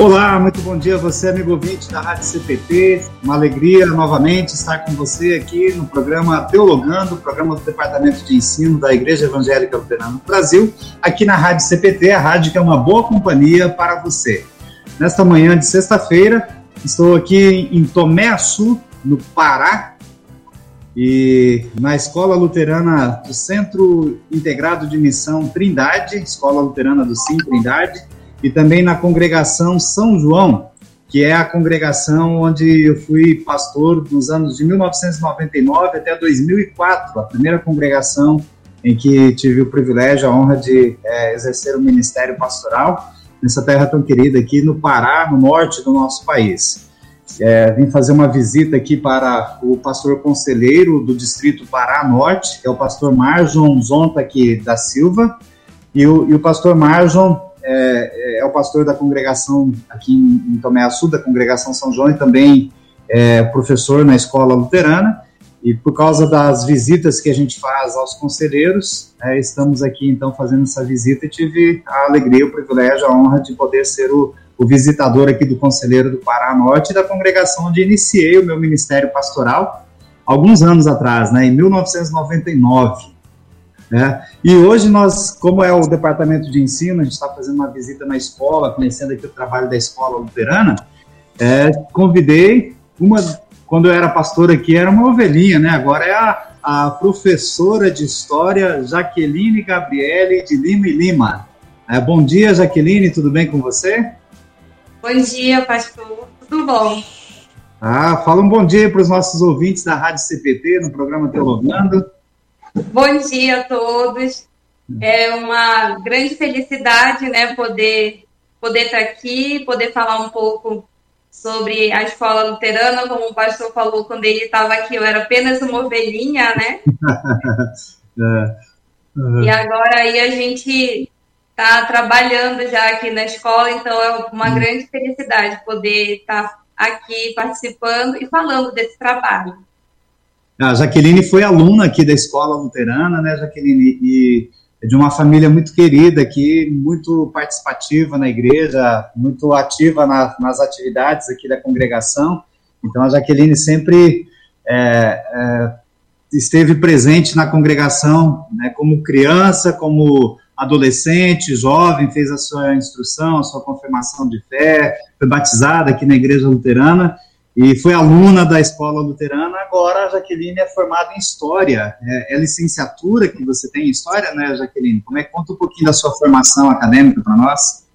Olá, muito bom dia a você, amigo ouvinte da Rádio CPT. Uma alegria novamente estar com você aqui no programa Teologando, programa do Departamento de Ensino da Igreja Evangélica Luterana do Brasil, aqui na Rádio CPT, a rádio que é uma boa companhia para você. Nesta manhã de sexta-feira, estou aqui em Tomé Açu, no Pará, e na Escola Luterana do Centro Integrado de Missão Trindade, Escola Luterana do Sim Trindade, e também na congregação São João, que é a congregação onde eu fui pastor nos anos de 1999 até 2004, a primeira congregação em que tive o privilégio, a honra de é, exercer o ministério pastoral nessa terra tão querida aqui no Pará, no norte do nosso país. É, vim fazer uma visita aqui para o pastor conselheiro do distrito Pará Norte, que é o pastor Marjon Zontac da Silva, e o, e o pastor Marjon é, é, o pastor da congregação aqui em, em Tomé Açu, da congregação São João, e também é professor na escola luterana. E por causa das visitas que a gente faz aos conselheiros, é, estamos aqui então fazendo essa visita e tive a alegria, o privilégio, a honra de poder ser o, o visitador aqui do Conselheiro do Pará Norte da congregação onde iniciei o meu ministério pastoral alguns anos atrás, né, em 1999. Né? E hoje nós, como é o departamento de ensino, a gente está fazendo uma visita na escola, conhecendo aqui o trabalho da escola luterana, é, convidei uma, quando eu era pastor aqui, era uma ovelhinha, né? Agora é a, a professora de história Jaqueline Gabriele de Lima e Lima. É, bom dia, Jaqueline, tudo bem com você? Bom dia, pastor. Tudo bom? Ah, fala um bom dia para os nossos ouvintes da Rádio CPT, no programa Teologando. Bom dia a todos. É uma grande felicidade, né, poder poder estar aqui, poder falar um pouco sobre a escola luterana, como o pastor falou quando ele estava aqui, eu era apenas uma ovelhinha, né? é. E agora aí a gente está trabalhando já aqui na escola, então é uma uhum. grande felicidade poder estar aqui participando e falando desse trabalho. A Jaqueline foi aluna aqui da escola luterana, né, Jaqueline? E é de uma família muito querida aqui, muito participativa na igreja, muito ativa na, nas atividades aqui da congregação. Então, a Jaqueline sempre é, é, esteve presente na congregação, né, como criança, como adolescente, jovem, fez a sua instrução, a sua confirmação de fé, foi batizada aqui na igreja luterana e foi aluna da escola luterana. Agora a Jaqueline é formada em História. É, é licenciatura que você tem em História, né, Jaqueline? Como é conta um pouquinho da sua formação acadêmica para nós?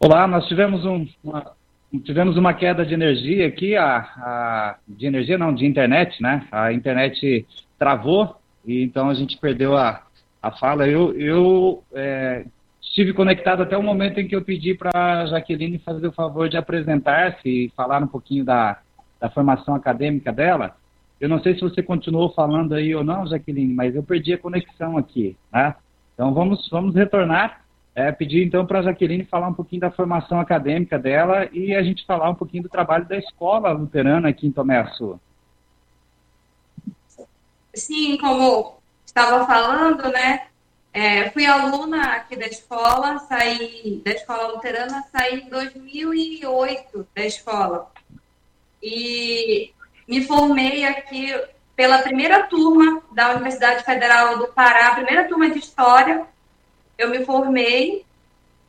Olá, nós tivemos um, uma, tivemos uma queda de energia aqui, a, a, de energia não, de internet, né? A internet travou e então a gente perdeu a, a fala. Eu, eu é, estive conectado até o momento em que eu pedi para a Jaqueline fazer o favor de apresentar-se e falar um pouquinho da, da formação acadêmica dela. Eu não sei se você continuou falando aí ou não, Jaqueline, mas eu perdi a conexão aqui, né? Então vamos, vamos retornar é, pedir então para a Jaqueline falar um pouquinho da formação acadêmica dela e a gente falar um pouquinho do trabalho da escola luterana aqui em Tomé Açu. Sim, como estava falando, né? É, fui aluna aqui da escola, saí da escola luterana, saí em 2008 da escola. E me formei aqui pela primeira turma da Universidade Federal do Pará, primeira turma de História, eu me formei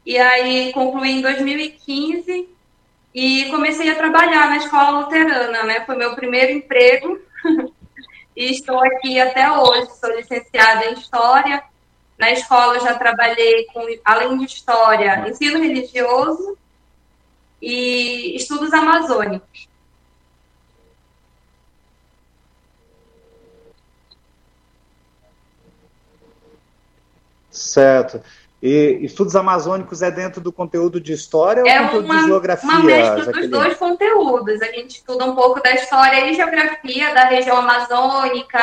e aí concluí em 2015 e comecei a trabalhar na escola luterana, né? Foi meu primeiro emprego e estou aqui até hoje. Sou licenciada em História. Na escola eu já trabalhei com, além de História, ensino religioso e estudos amazônicos. Certo. E estudos amazônicos é dentro do conteúdo de história é ou conteúdo uma, de geografia? Uma mescla dos dois conteúdos. A gente estuda um pouco da história e geografia da região amazônica,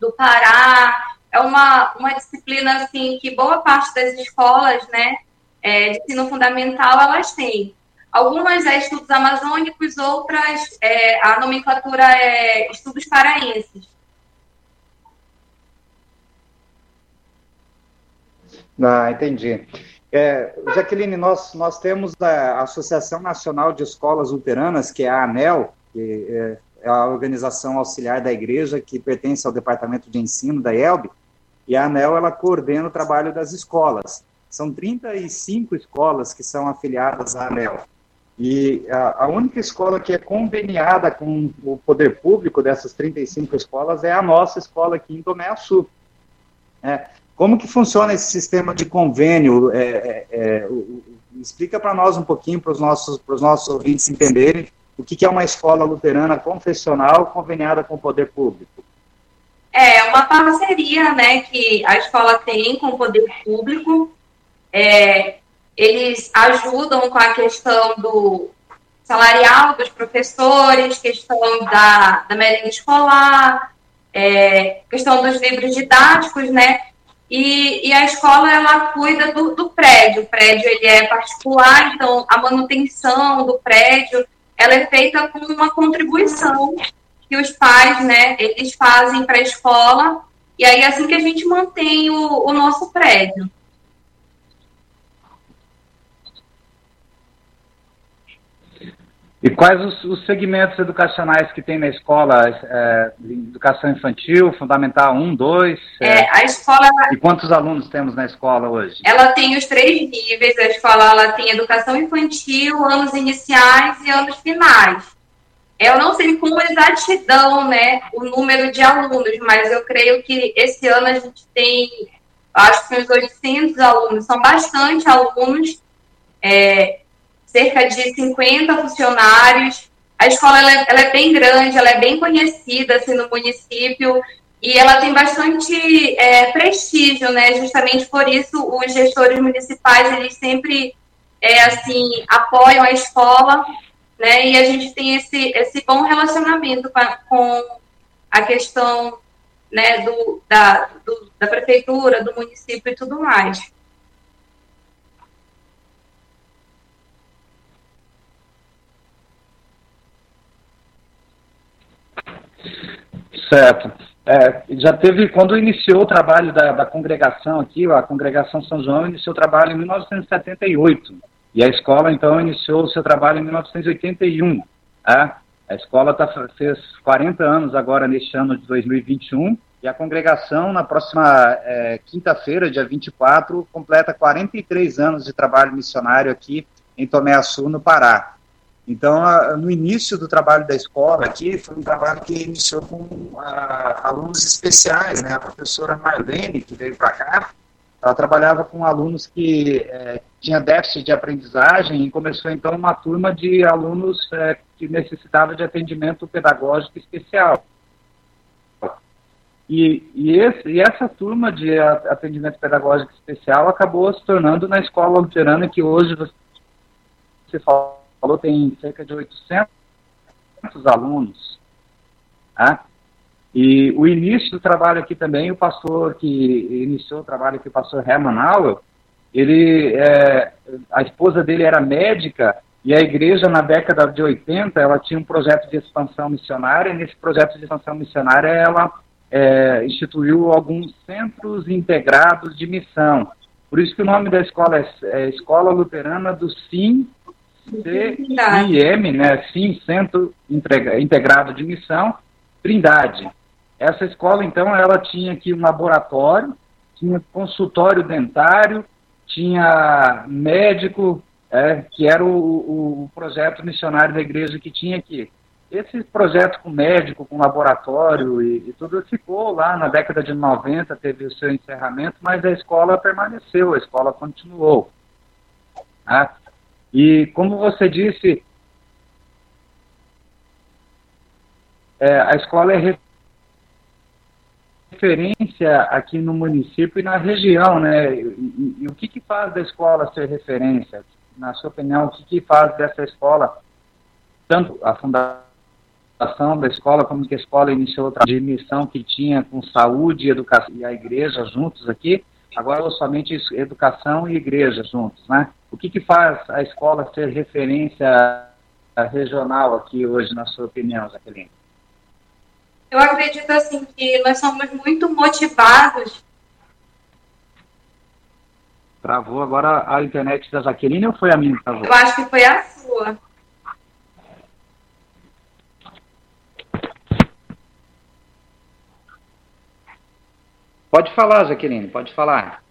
do Pará. É uma, uma disciplina assim que boa parte das escolas, né, é, de ensino fundamental, elas têm. Algumas é estudos amazônicos, outras é, a nomenclatura é estudos paraenses. Ah, entendi. É, Jaqueline, nós, nós temos a Associação Nacional de Escolas Luteranas, que é a ANEL, que é, é a organização auxiliar da igreja que pertence ao Departamento de Ensino da ELB, e a ANEL ela coordena o trabalho das escolas. São 35 escolas que são afiliadas à ANEL. E a, a única escola que é conveniada com o poder público dessas 35 escolas é a nossa escola aqui em Tomé Açu. É, como que funciona esse sistema de convênio? É, é, é explica para nós um pouquinho, para os nossos, os nossos ouvintes entenderem, o que, que é uma escola luterana confessional conveniada com o poder público. É uma parceria né, que a escola tem com o poder público. É, eles ajudam com a questão do salarial dos professores, questão da, da merenda escolar, é, questão dos livros didáticos, né? E, e, a escola ela cuida do, do, prédio. O prédio ele é particular, então a manutenção do prédio ela é feita com uma contribuição que os pais, né, eles fazem para a escola. E aí é assim que a gente mantém o, o nosso prédio. E quais os, os, segmentos educacionais que tem na escola? É, educação infantil, fundamental 1, 2? É, é, a escola... E quantos alunos temos na escola hoje? Ela tem os três níveis. A escola ela tem educação infantil, anos iniciais e anos finais. Eu não sei com exatidão né, o número de alunos, mas eu creio que esse ano a gente tem, acho que uns 800 alunos. São bastante alunos. É, cerca de 50 funcionários. A escola ela é, ela é, bem grande, ela é bem conhecida assim, no município e ela tem bastante é, prestígio, né? Justamente por isso os gestores municipais eles sempre é, assim apoiam a escola, né? E a gente tem esse esse bom relacionamento com a, com a questão né, do, da, do, da prefeitura, do município e tudo mais. Certo. É, já teve, quando iniciou o trabalho da, da, congregação aqui, a congregação São João iniciou o trabalho em 1978. E a escola, então, iniciou o seu trabalho em 1981. Tá? A escola tá, fez 40 anos agora, neste ano de 2021. E a congregação, na próxima é, quinta-feira, dia 24, completa 43 anos de trabalho missionário aqui em Tomé Açu, no Pará. Então, no início do trabalho da escola aqui, foi um trabalho que iniciou com a, alunos especiais, né? A professora Marlene, que veio para cá, ela trabalhava com alunos que é, tinha déficit de aprendizagem e começou então uma turma de alunos é, que necessitavam de atendimento pedagógico especial. E, e, esse, e, essa turma de atendimento pedagógico especial acabou se tornando na escola luterana que hoje você falou tem cerca de 800 alunos. Tá? E o início do trabalho aqui também, o pastor que iniciou o trabalho aqui, o pastor Herman Auer, ele, é, a esposa dele era médica e a igreja na década de 80, ela tinha um projeto de expansão missionária e nesse projeto de expansão missionária ela é, instituiu alguns centros integrados de missão. Por isso que o nome da escola é, é Escola Luterana do SIM, CIM, né? SIM, Centro Integrado de Missão, Trindade. Essa escola, então, ela tinha aqui um laboratório, tinha consultório dentário, tinha médico, é, que era o, o, projeto missionário da igreja que tinha aqui. Esse projeto com médico, com laboratório e, e, tudo ficou lá na década de 90, teve o seu encerramento, mas a escola permaneceu, a escola continuou. Tá? E como você disse, é, a escola é referência aqui no município e na região, né? E, e, e, o que, que faz da escola ser referência? Na sua opinião, o que, que faz dessa escola, tanto a fundação da escola, como que a escola iniciou outra missão que tinha com saúde educação e a igreja juntos aqui, agora somente educação e igreja juntos, né? O que, que faz a escola ser referência regional aqui hoje, na sua opinião, Jaqueline? Eu acredito assim que nós somos muito motivados. Travou agora a internet da Jaqueline ou foi a minha que travou? Eu acho que foi a sua. Pode falar, Jaqueline, pode falar.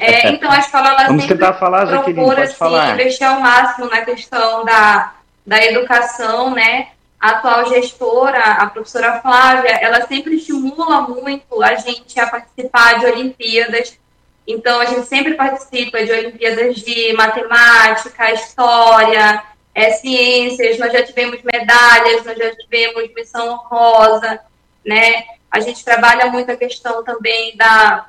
É, então, a escola ela Vamos tentar falar, procura assim, falar. investir ao máximo na questão da, da educação, né? A atual gestora, a professora Flávia, ela sempre estimula muito a gente a participar de Olimpíadas. Então, a gente sempre participa de Olimpíadas de matemática, história, é, ciências. Nós já tivemos medalhas, nós já tivemos missão rosa, né? A gente trabalha muito a questão também da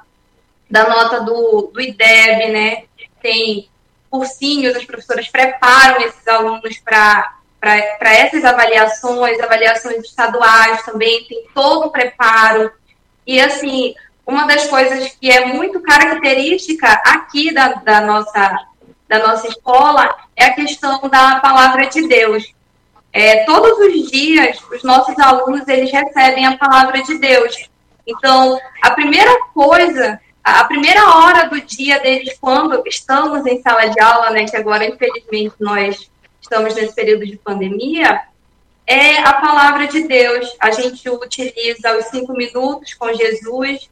da nota do, do IDEB, né? Tem cursinhos, as professoras preparam esses alunos para essas avaliações, avaliações estaduais também, tem todo o preparo. E, assim, uma das coisas que é muito característica aqui da, da, nossa, da nossa escola é a questão da palavra de Deus. É, todos os dias, os nossos alunos, eles recebem a palavra de Deus. Então, a primeira coisa a primeira hora do dia deles, quando estamos em sala de aula, né, que agora, infelizmente, nós estamos nesse período de pandemia, é a palavra de Deus. A gente utiliza os cinco minutos com Jesus.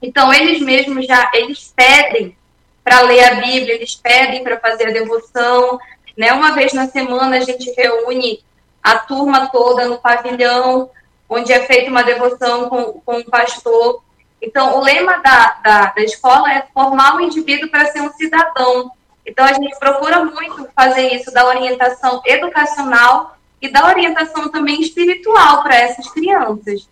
Então, eles mesmos já, eles pedem para ler a Bíblia, eles pedem para fazer a devoção. Né? Uma vez na semana, a gente reúne a turma toda no pavilhão, onde é feita uma devoção com, com o pastor então, o lema da, da, da escola é formar o indivíduo para ser um cidadão. Então, a gente procura muito fazer isso da orientação educacional e da orientação também espiritual para essas crianças.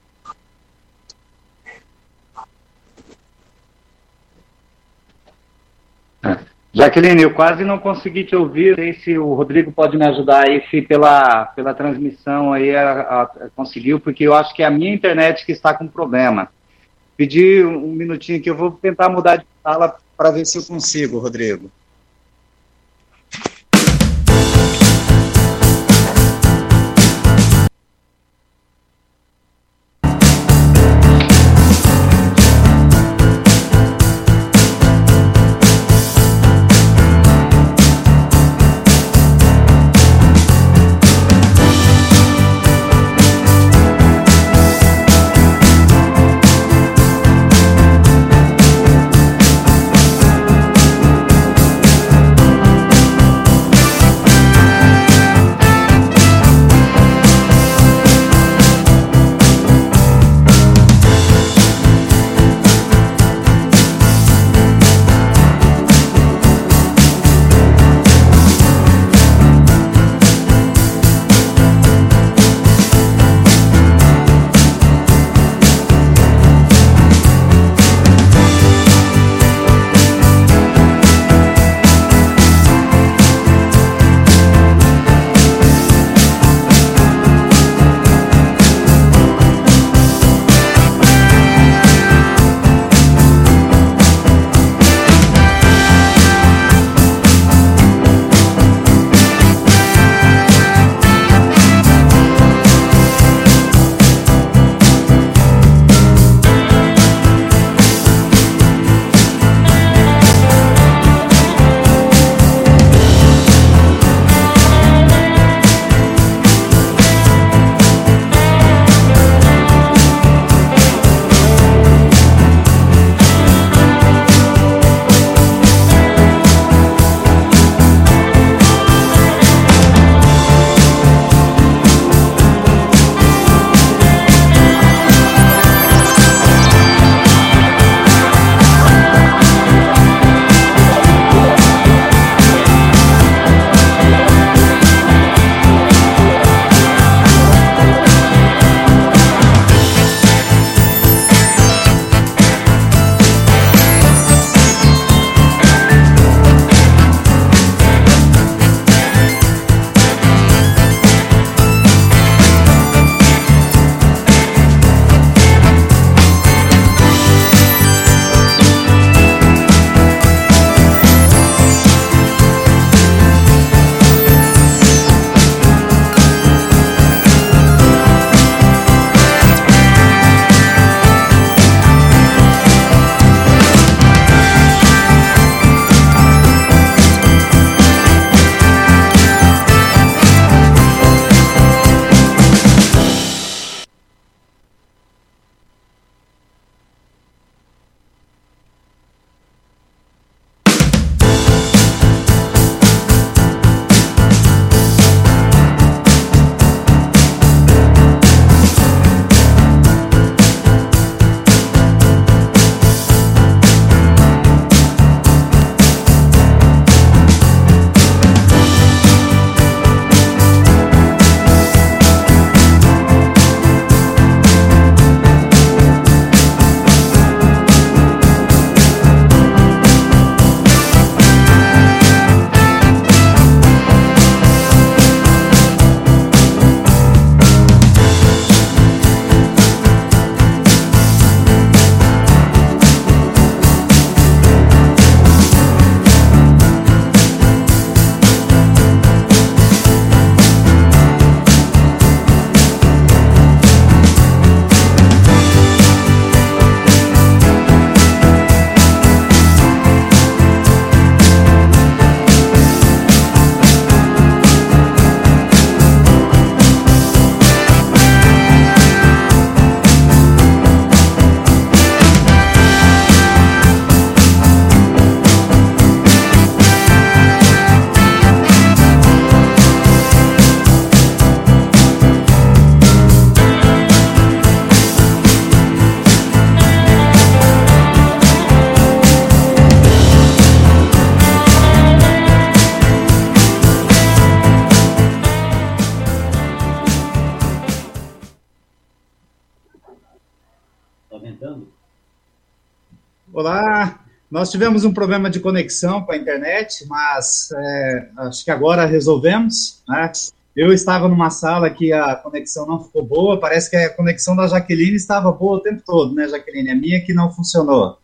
Jaqueline, eu quase não consegui te ouvir. Não sei se o Rodrigo pode me ajudar aí, se pela, pela transmissão aí a, a, conseguiu, porque eu acho que é a minha internet que está com problema pedir um minutinho aqui, eu vou tentar mudar de sala para ver se eu consigo, Rodrigo. Nós tivemos um problema de conexão com a internet, mas é, acho que agora resolvemos. Né? Eu estava numa sala que a conexão não ficou boa, parece que a conexão da Jaqueline estava boa o tempo todo, né, Jaqueline? A minha que não funcionou.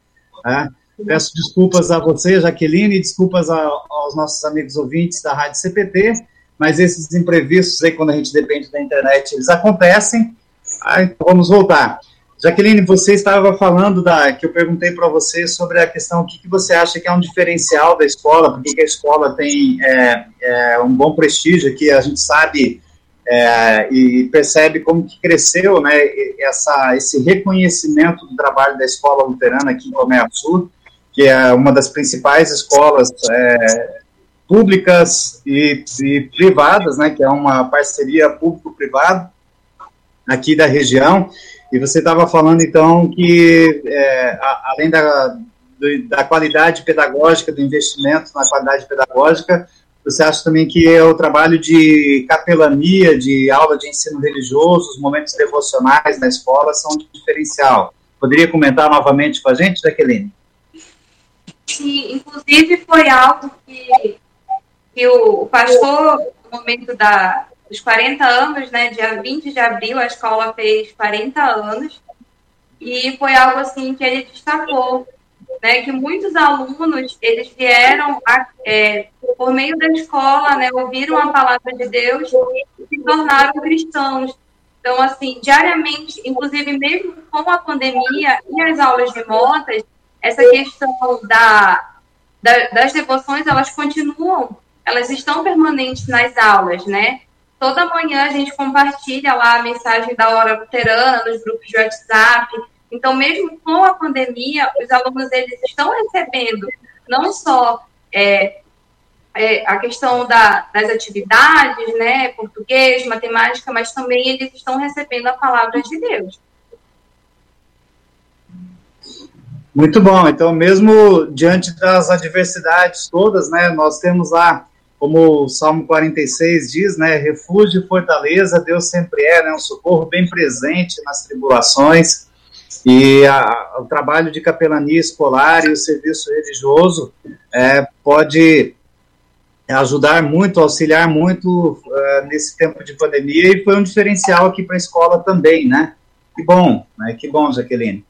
Né? Peço desculpas a você, Jaqueline, e desculpas a, aos nossos amigos ouvintes da Rádio CPT, mas esses imprevistos aí, quando a gente depende da internet, eles acontecem. Ah, então vamos voltar. Jaqueline, você estava falando da que eu perguntei para você sobre a questão o que, que você acha que é um diferencial da escola, por que a escola tem é, é, um bom prestígio que a gente sabe é, e percebe como que cresceu né, essa, esse reconhecimento do trabalho da escola luterana aqui em Comé Sul, que é uma das principais escolas é, públicas e, e, privadas, né, que é uma parceria público-privada aqui da região, e você estava falando, então, que é, a, além da, do, da qualidade pedagógica, do investimento na qualidade pedagógica, você acha também que é o trabalho de capelania, de aula de ensino religioso, os momentos devocionais na escola são um diferencial. Poderia comentar novamente com a gente, Jaqueline? Sim, inclusive foi algo que, que o pastor, no momento da, os 40 anos, né, dia 20 de abril, a escola fez 40 anos, e foi algo assim que ele destacou, né, que muitos alunos, eles vieram, a, é, por meio da escola, né, ouviram a palavra de Deus e se tornaram cristãos. Então, assim, diariamente, inclusive mesmo com a pandemia e as aulas remotas, essa questão da, da, das devoções, elas continuam, elas estão permanentes nas aulas, né? Toda manhã a gente compartilha lá a mensagem da hora luterana nos grupos de WhatsApp. Então, mesmo com a pandemia, os alunos eles estão recebendo não só é, é, a questão da, das atividades, né, português, matemática, mas também eles estão recebendo a palavra de Deus. Muito bom. Então, mesmo diante das adversidades todas, né, nós temos lá como o Salmo 46 diz, né, refúgio e fortaleza, Deus sempre é, né, um socorro bem presente nas tribulações, e a, o trabalho de capelania escolar e o serviço religioso é, pode ajudar muito, auxiliar muito uh, nesse tempo de pandemia, e foi um diferencial aqui para a escola também, né, que bom, né, que bom, Jaqueline.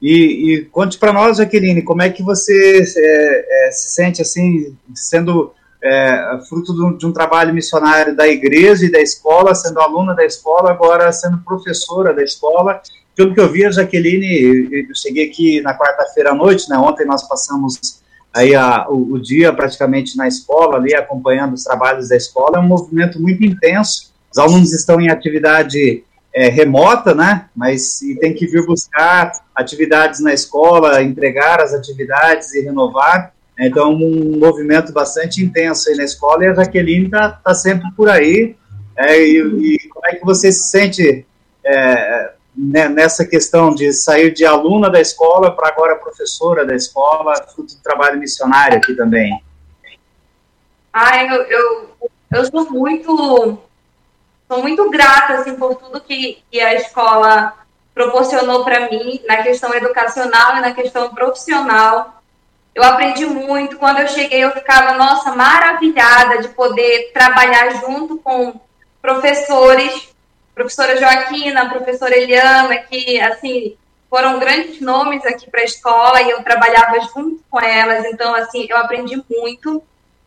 E, e conte para nós, Jaqueline, como é que você é, é, se sente assim, sendo é, fruto de um, de um, trabalho missionário da igreja e da escola, sendo aluna da escola, agora sendo professora da escola. Pelo que eu vi, a Jaqueline, eu cheguei aqui na quarta-feira à noite, né, ontem nós passamos aí a, o, o, dia praticamente na escola, ali acompanhando os trabalhos da escola, é um movimento muito intenso, os alunos estão em atividade é, remota, né, mas e tem que vir buscar atividades na escola, entregar as atividades e renovar, então, um movimento bastante intenso aí na escola e a Jaqueline está tá sempre por aí. É, e, e, como é que você se sente é, né, nessa questão de sair de aluna da escola para agora professora da escola, fruto do trabalho missionário aqui também? Ah, eu, eu, eu sou muito sou muito grata assim, por tudo que, que a escola proporcionou para mim na questão educacional e na questão profissional. Eu aprendi muito. Quando eu cheguei, eu ficava, nossa, maravilhada de poder trabalhar junto com professores, professora Joaquina, professora Eliana, que, assim, foram grandes nomes aqui para a escola e eu trabalhava junto com elas. Então, assim, eu aprendi muito,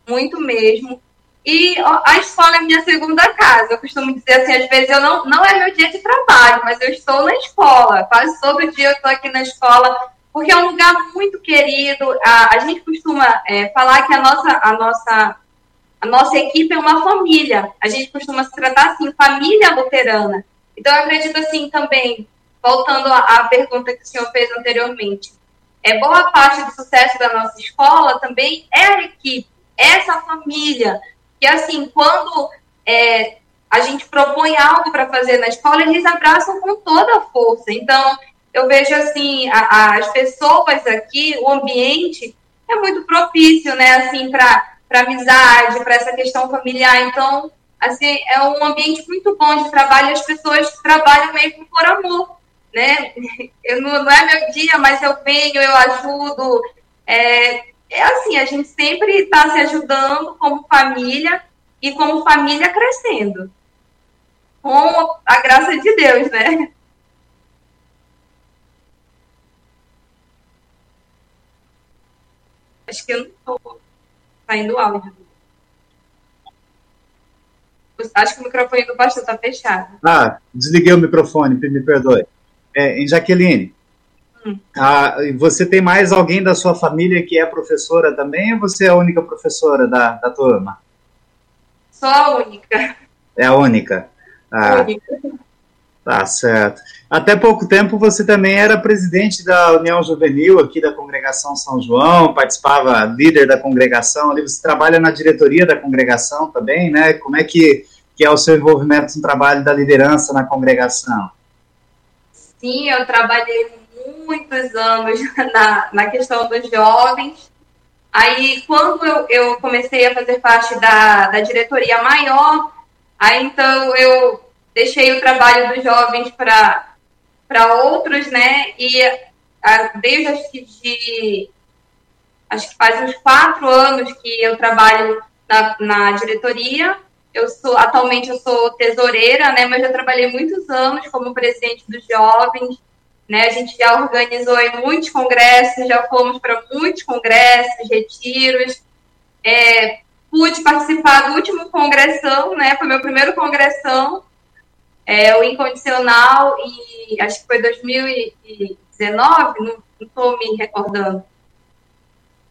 muito mesmo. E a escola é minha segunda casa. Eu costumo dizer assim, às vezes eu não, não é meu dia de trabalho, mas eu estou na escola. Quase todo dia eu estou aqui na escola porque é um lugar muito querido. A, a gente costuma é, falar que a nossa, a, nossa, a nossa equipe é uma família. A gente costuma se tratar assim, família luterana. Então, eu acredito assim também, voltando à, à pergunta que o senhor fez anteriormente, é boa parte do sucesso da nossa escola também é a equipe, é essa família, que assim, quando é, a gente propõe algo para fazer na escola, eles abraçam com toda a força. Então, eu vejo assim, a, as pessoas aqui, o ambiente é muito propício, né, assim, para amizade, para essa questão familiar. Então, assim, é um ambiente muito bom de trabalho, as pessoas trabalham mesmo por amor. né? Eu não, não é meu dia, mas eu venho, eu ajudo. É, é assim, a gente sempre está se ajudando como família e como família crescendo. Com a graça de Deus, né? Acho que eu não estou saindo áudio. Acho que o microfone do pastor está fechado. Ah, desliguei o microfone, me perdoe. É, em Jaqueline, hum. você tem mais alguém da sua família que é professora também ou você é a única professora da, da turma? Só a única. É a única. Ah, única. Tá certo. Até pouco tempo você também era presidente da União Juvenil aqui da Congregação São João, participava, líder da congregação, ali você trabalha na diretoria da congregação também, né? Como é que, que é o seu envolvimento no trabalho da liderança na congregação? Sim, eu trabalhei muitos anos na, na questão dos jovens. Aí, quando eu, eu comecei a fazer parte da, da diretoria maior, aí então eu deixei o trabalho dos jovens para outros, né? E desde acho que de acho que faz uns quatro anos que eu trabalho na, na diretoria. Eu sou atualmente eu sou tesoureira, né? Mas já trabalhei muitos anos como presidente dos jovens. Né, a gente já organizou muitos congressos, já fomos para muitos congressos, retiros. É, pude participar do último congressão, né? Foi meu primeiro congressão é, o Incondicional, e acho que foi 2019, não estou me recordando.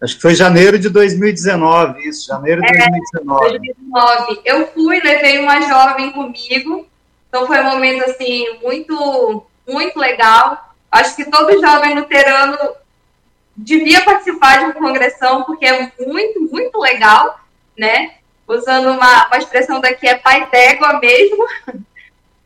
Acho que foi janeiro de 2019, isso, janeiro de é, 2019. 2019. Eu fui, levei uma jovem comigo, então foi um momento, assim, muito, muito legal. Acho que todo jovem luterano devia participar de uma congressão, porque é muito, muito legal, né? Usando uma, uma expressão daqui, é pai d'égua mesmo.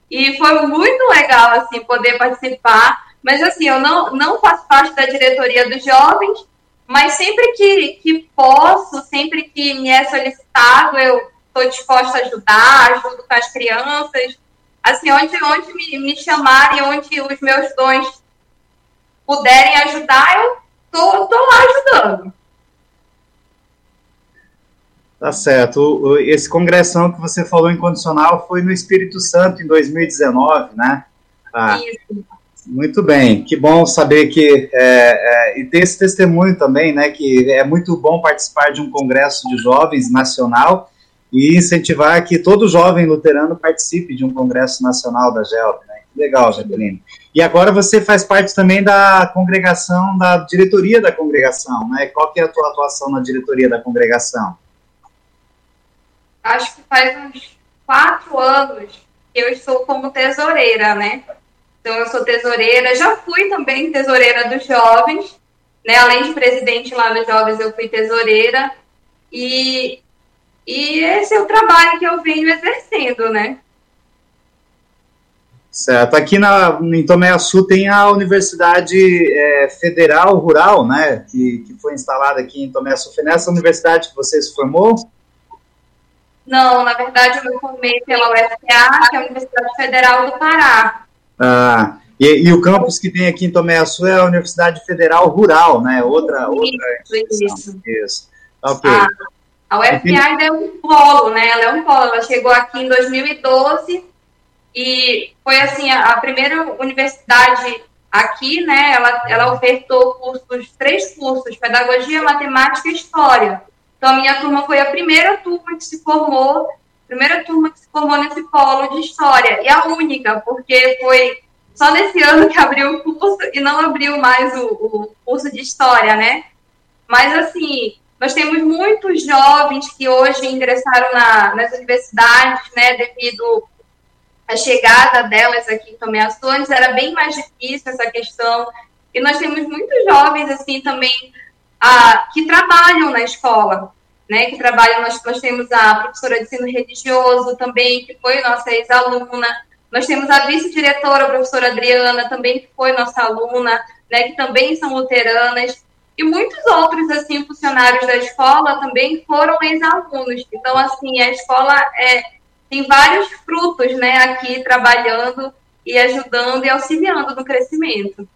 E foi muito legal, assim, poder participar. Mas, assim, eu não, não faço parte da diretoria dos jovens, mas sempre que, que posso, sempre que me é solicitado, eu estou disposta a ajudar, ajudo com as crianças. Assim, onde, onde me, me chamarem, onde os meus dons puderem ajudar, eu estou lá ajudando. Tá certo. Esse congressão que você falou incondicional foi no Espírito Santo em 2019, né? Ah, Isso. Muito bem, que bom saber que é, é, e ter esse testemunho também, né? Que é muito bom participar de um congresso de jovens nacional e incentivar que todo jovem luterano participe de um congresso nacional da GELP, né? Legal, Jaqueline. E agora você faz parte também da congregação, da diretoria da congregação, né? Qual que é a tua atuação na diretoria da congregação? Acho que faz uns quatro anos que eu estou como tesoureira, né? Então, eu sou tesoureira, já fui também tesoureira dos jovens, né? Além de presidente lá dos jovens, eu fui tesoureira. E, e esse é o trabalho que eu venho exercendo, né? Certo. Aqui na, em Tomé Sul tem a Universidade é, Federal Rural, né? Que, que foi instalada aqui em Tomé Sul. Foi nessa universidade que você se formou? Não, na verdade eu me formei pela UFPA, que é a Universidade Federal do Pará. Ah, e, e, o campus que tem aqui em Tomé Açu é a Universidade Federal Rural, né? Outra, isso, outra isso. isso. Ok. Ah, a UFPA ainda é um polo, né? Ela é um polo. Ela chegou aqui em 2012 e foi assim a, a primeira universidade aqui, né? Ela, ela ofertou cursos, três cursos: pedagogia, matemática e história. Então, a minha turma foi a primeira turma que se formou, primeira turma que se formou nesse polo de história, e a única, porque foi só nesse ano que abriu o curso e não abriu mais o, o curso de história, né? Mas, assim, nós temos muitos jovens que hoje ingressaram na, nas universidades, né, devido à chegada delas aqui em Tomé Antes era bem mais difícil essa questão. E nós temos muitos jovens, assim, também a, que trabalham na escola, né, que trabalham, nós, nós temos a professora de ensino religioso também, que foi nossa ex-aluna, nós temos a vice-diretora, a professora Adriana, também que foi nossa aluna, né, que também são luteranas, e muitos outros, assim, funcionários da escola também foram ex-alunos. Então, assim, a escola é, tem vários frutos, né, aqui trabalhando, e ajudando e auxiliando no crescimento.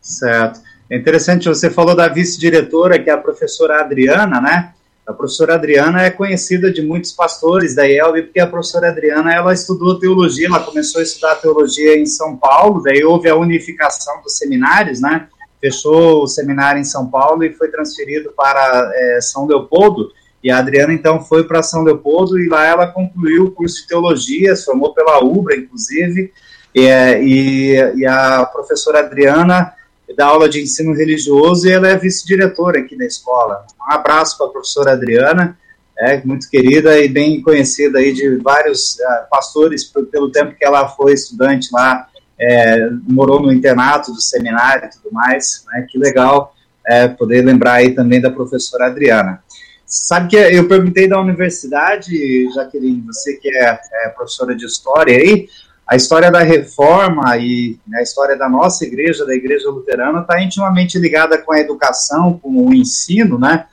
Certo. É interessante, você falou da vice-diretora, que é a professora Adriana, né? A professora Adriana é conhecida de muitos pastores da IELB, porque a professora Adriana, ela estudou teologia, ela começou a estudar teologia em São Paulo, daí houve a unificação dos seminários, né? Fechou o seminário em São Paulo e foi transferido para é, São Leopoldo, e a Adriana, então, foi para São Leopoldo e lá ela concluiu o curso de teologia, se formou pela UBRA, inclusive, e, é, e, e a professora Adriana dá aula de ensino religioso e ela é vice-diretora aqui da escola. Um abraço para a professora Adriana, é, muito querida e bem conhecida aí de vários uh, pastores pelo tempo que ela foi estudante lá, é, morou no internato do seminário e tudo mais, né, que legal é, poder lembrar aí também da professora Adriana. Sabe que eu perguntei da universidade, Jaqueline, você que é, é professora de história aí, a história da reforma e né, a história da nossa igreja, da igreja luterana, está intimamente ligada com a educação, com o ensino, né?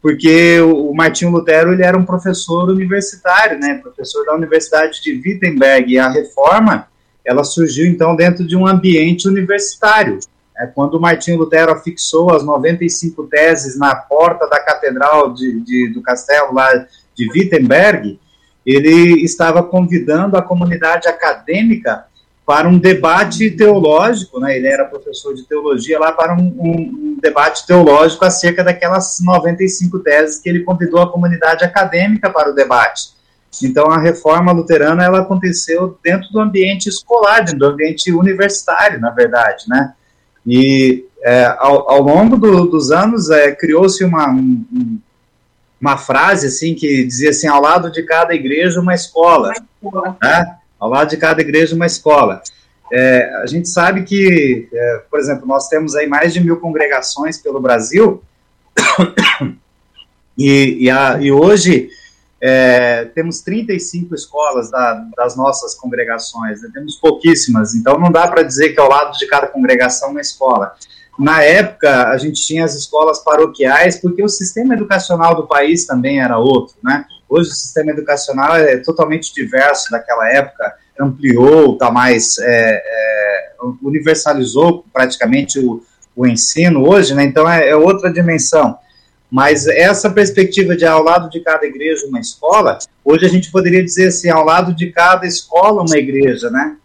Porque o Martinho Lutero ele era um professor universitário, né? Professor da Universidade de Wittenberg. E a reforma ela surgiu então dentro de um ambiente universitário. É, quando o Martinho Lutero afixou as 95 teses na porta da catedral de, de do castelo lá de Wittenberg, ele estava convidando a comunidade acadêmica para um debate teológico, né? Ele era professor de teologia lá para um, um, debate teológico acerca daquelas 95 teses que ele convidou a comunidade acadêmica para o debate. Então a reforma luterana ela aconteceu dentro do ambiente escolar, dentro do ambiente universitário, na verdade, né? E é, ao, ao, longo do, dos anos é, criou-se uma, um, uma frase assim que dizia assim ao lado de cada igreja uma escola, né? ao lado de cada igreja uma escola. É, a gente sabe que, é, por exemplo, nós temos aí mais de mil congregações pelo Brasil e, e, a, e hoje é, temos 35 escolas da, das nossas congregações, né? temos pouquíssimas, então não dá para dizer que ao lado de cada congregação uma escola. Na época, a gente tinha as escolas paroquiais, porque o sistema educacional do país também era outro, né? Hoje o sistema educacional é totalmente diverso daquela época, ampliou, tá mais, é, é, universalizou praticamente o, o, ensino hoje, né? Então é, é outra dimensão. Mas essa perspectiva de ao lado de cada igreja uma escola, hoje a gente poderia dizer assim, ao lado de cada escola uma igreja, né?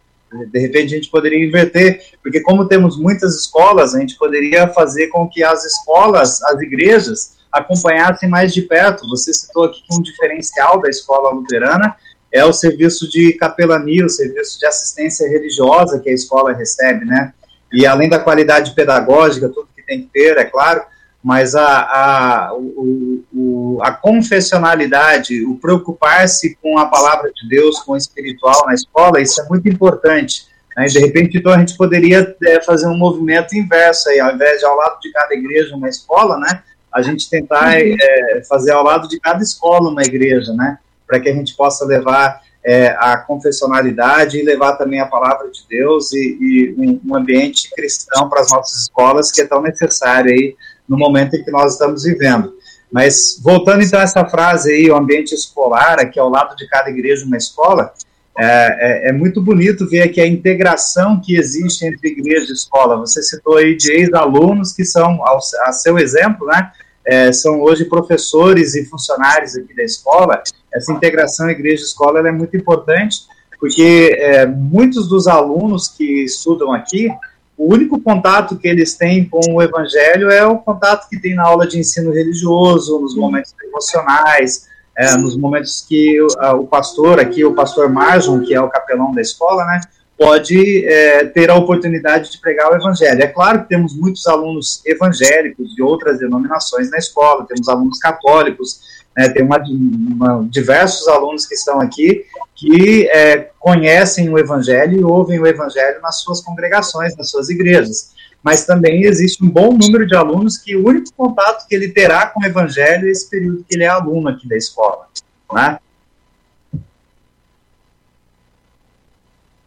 De repente a gente poderia inverter, porque como temos muitas escolas, a gente poderia fazer com que as escolas, as igrejas, acompanhassem mais de perto. Você citou aqui que um diferencial da escola luterana é o serviço de capelania, o serviço de assistência religiosa que a escola recebe, né? E além da qualidade pedagógica, tudo que tem que ter, é claro, mas a, a, o, o, a confessionalidade, o preocupar-se com a palavra de Deus, com o espiritual na escola, isso é muito importante. Né? De repente, então, a gente poderia é, fazer um movimento inverso aí, ao invés de ao lado de cada igreja uma escola, né? A gente tentar é, fazer ao lado de cada escola uma igreja, né? Para que a gente possa levar é, a confessionalidade e levar também a palavra de Deus e, e um, um ambiente cristão para as nossas escolas que é tão necessário aí no momento em que nós estamos vivendo. Mas voltando então a essa frase aí, o ambiente escolar, aqui ao lado de cada igreja uma escola, é, é, é muito bonito ver aqui a integração que existe entre igreja e escola. Você citou aí de ex-alunos que são, ao, a seu exemplo, né, é, são hoje professores e funcionários aqui da escola. Essa integração igreja-escola é muito importante, porque é, muitos dos alunos que estudam aqui o único contato que eles têm com o evangelho é o contato que tem na aula de ensino religioso, nos momentos emocionais, é, nos momentos que o, o, pastor, aqui o pastor Marjon, que é o capelão da escola, né, pode é, ter a oportunidade de pregar o evangelho. É claro que temos muitos alunos evangélicos de outras denominações na escola, temos alunos católicos, né, tem uma, uma, diversos alunos que estão aqui que é, conhecem o Evangelho e ouvem o Evangelho nas suas congregações, nas suas igrejas. Mas também existe um bom número de alunos que o único contato que ele terá com o Evangelho é esse período que ele é aluno aqui da escola. Né?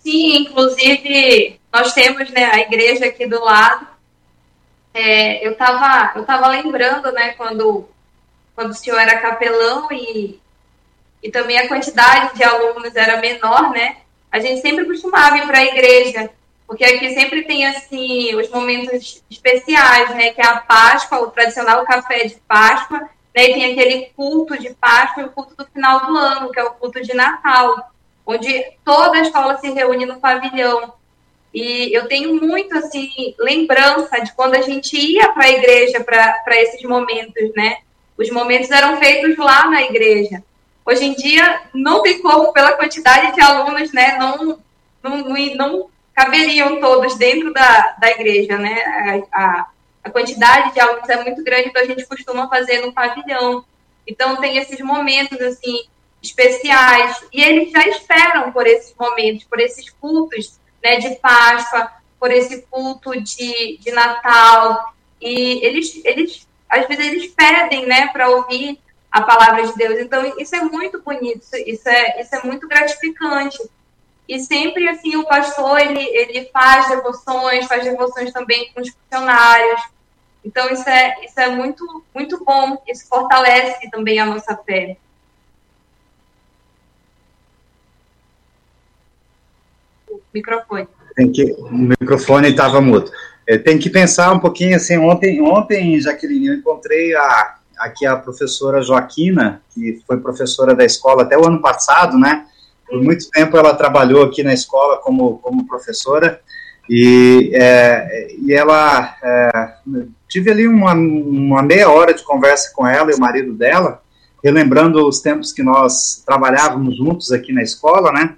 Sim, inclusive nós temos né, a igreja aqui do lado. É, eu estava eu tava lembrando, né, quando quando o senhor era capelão e, e também a quantidade de alunos era menor, né? a gente sempre costumava ir para a igreja, porque aqui sempre tem assim os momentos especiais, né? Que é a Páscoa, o tradicional café de Páscoa, né? E tem aquele culto de Páscoa e o culto do final do ano, que é o culto de Natal, onde toda a escola se reúne no pavilhão. E eu tenho muito assim lembrança de quando a gente ia para a igreja para esses momentos, né? Os momentos eram feitos lá na igreja. Hoje em dia não tem como pela quantidade de alunos, né? Não não, não caberiam todos dentro da, da igreja, né? A, a, a quantidade de alunos é muito grande, então a gente costuma fazer no pavilhão. Então tem esses momentos assim especiais e eles já esperam por esses momentos, por esses cultos, né, de Páscoa, por esse culto de, de Natal e eles eles às vezes eles pedem, né, para ouvir a palavra de Deus. Então isso é muito bonito, isso é isso é muito gratificante. E sempre, assim, o pastor, ele, ele faz devoções, faz devoções também com os funcionários. Então, isso é, isso é muito, muito bom. Isso fortalece também a nossa fé. Microfone. Tem que, o microfone estava mudo. É, tem que pensar um pouquinho, assim, ontem, ontem Jaqueline, eu encontrei a, aqui a professora Joaquina, que foi professora da escola até o ano passado, né? Por muito tempo ela trabalhou aqui na escola como, como professora e, é, e ela é, tive ali uma, uma meia hora de conversa com ela e o marido dela, relembrando os tempos que nós trabalhávamos juntos aqui na escola, né?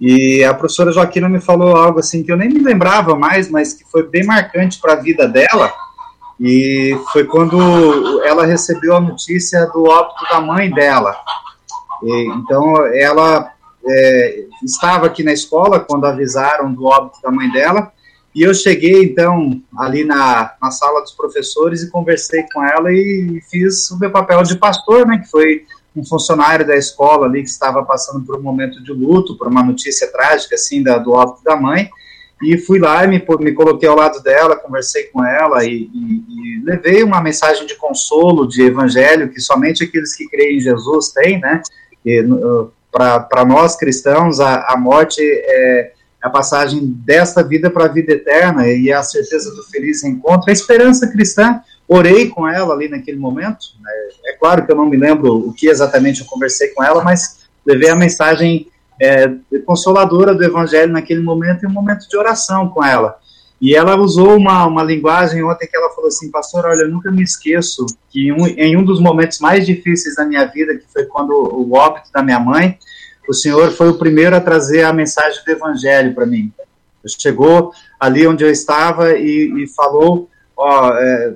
E a professora Joaquina me falou algo assim que eu nem me lembrava mais, mas que foi bem marcante para a vida dela. E foi quando ela recebeu a notícia do óbito da mãe dela. E, então ela é, estava aqui na escola quando avisaram do óbito da mãe dela, e eu cheguei, então, ali na, na sala dos professores e conversei com ela e fiz o meu papel de pastor, né, que foi um funcionário da escola ali que estava passando por um momento de luto, por uma notícia trágica, assim, da, do óbito da mãe, e fui lá e me, me coloquei ao lado dela, conversei com ela e, e, e levei uma mensagem de consolo, de evangelho, que somente aqueles que creem em Jesus têm, né, para nós cristãos, a, a morte é a passagem desta vida para a vida eterna e a certeza do feliz encontro, a esperança cristã. Orei com ela ali naquele momento. Né? É claro que eu não me lembro o que exatamente eu conversei com ela, mas levei a mensagem é, consoladora do Evangelho naquele momento e um momento de oração com ela. E ela usou uma, uma linguagem ontem que ela falou assim, pastor, olha, eu nunca me esqueço que um, em um dos momentos mais difíceis da minha vida, que foi quando o óbito da minha mãe, o senhor foi o primeiro a trazer a mensagem do evangelho para mim. Chegou ali onde eu estava e, e falou, ó, é,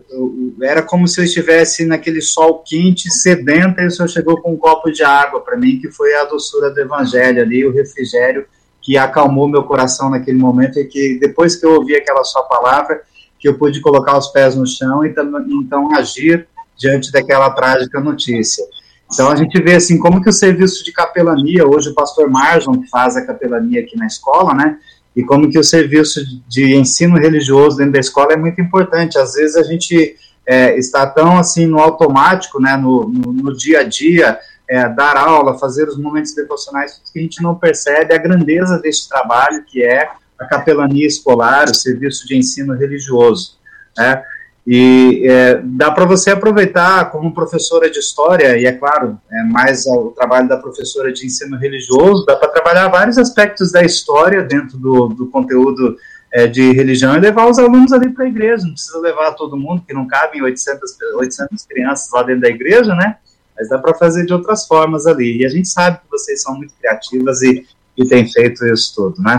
era como se eu estivesse naquele sol quente, sedenta, e o senhor chegou com um copo de água para mim, que foi a doçura do evangelho ali, o refrigério que acalmou meu coração naquele momento e que depois que eu ouvi aquela sua palavra, que eu pude colocar os pés no chão e então agir diante daquela trágica notícia. Então a gente vê assim como que o serviço de capelania, hoje o pastor Marjon que faz a capelania aqui na escola, né? E como que o serviço de ensino religioso dentro da escola é muito importante. Às vezes a gente é, está tão assim no automático, né? No, no, no dia a dia, é, dar aula, fazer os momentos devocionais, que a gente não percebe a grandeza deste trabalho que é a capelania escolar, o serviço de ensino religioso. Né? E é, dá para você aproveitar como professora de história, e é claro, é mais o trabalho da professora de ensino religioso, dá para trabalhar vários aspectos da história dentro do, do conteúdo é, de religião e levar os alunos ali para a igreja. Não precisa levar todo mundo, que não cabem 800, 800 crianças lá dentro da igreja, né? mas dá para fazer de outras formas ali. E a gente sabe que vocês são muito criativas e, e têm feito isso tudo, né?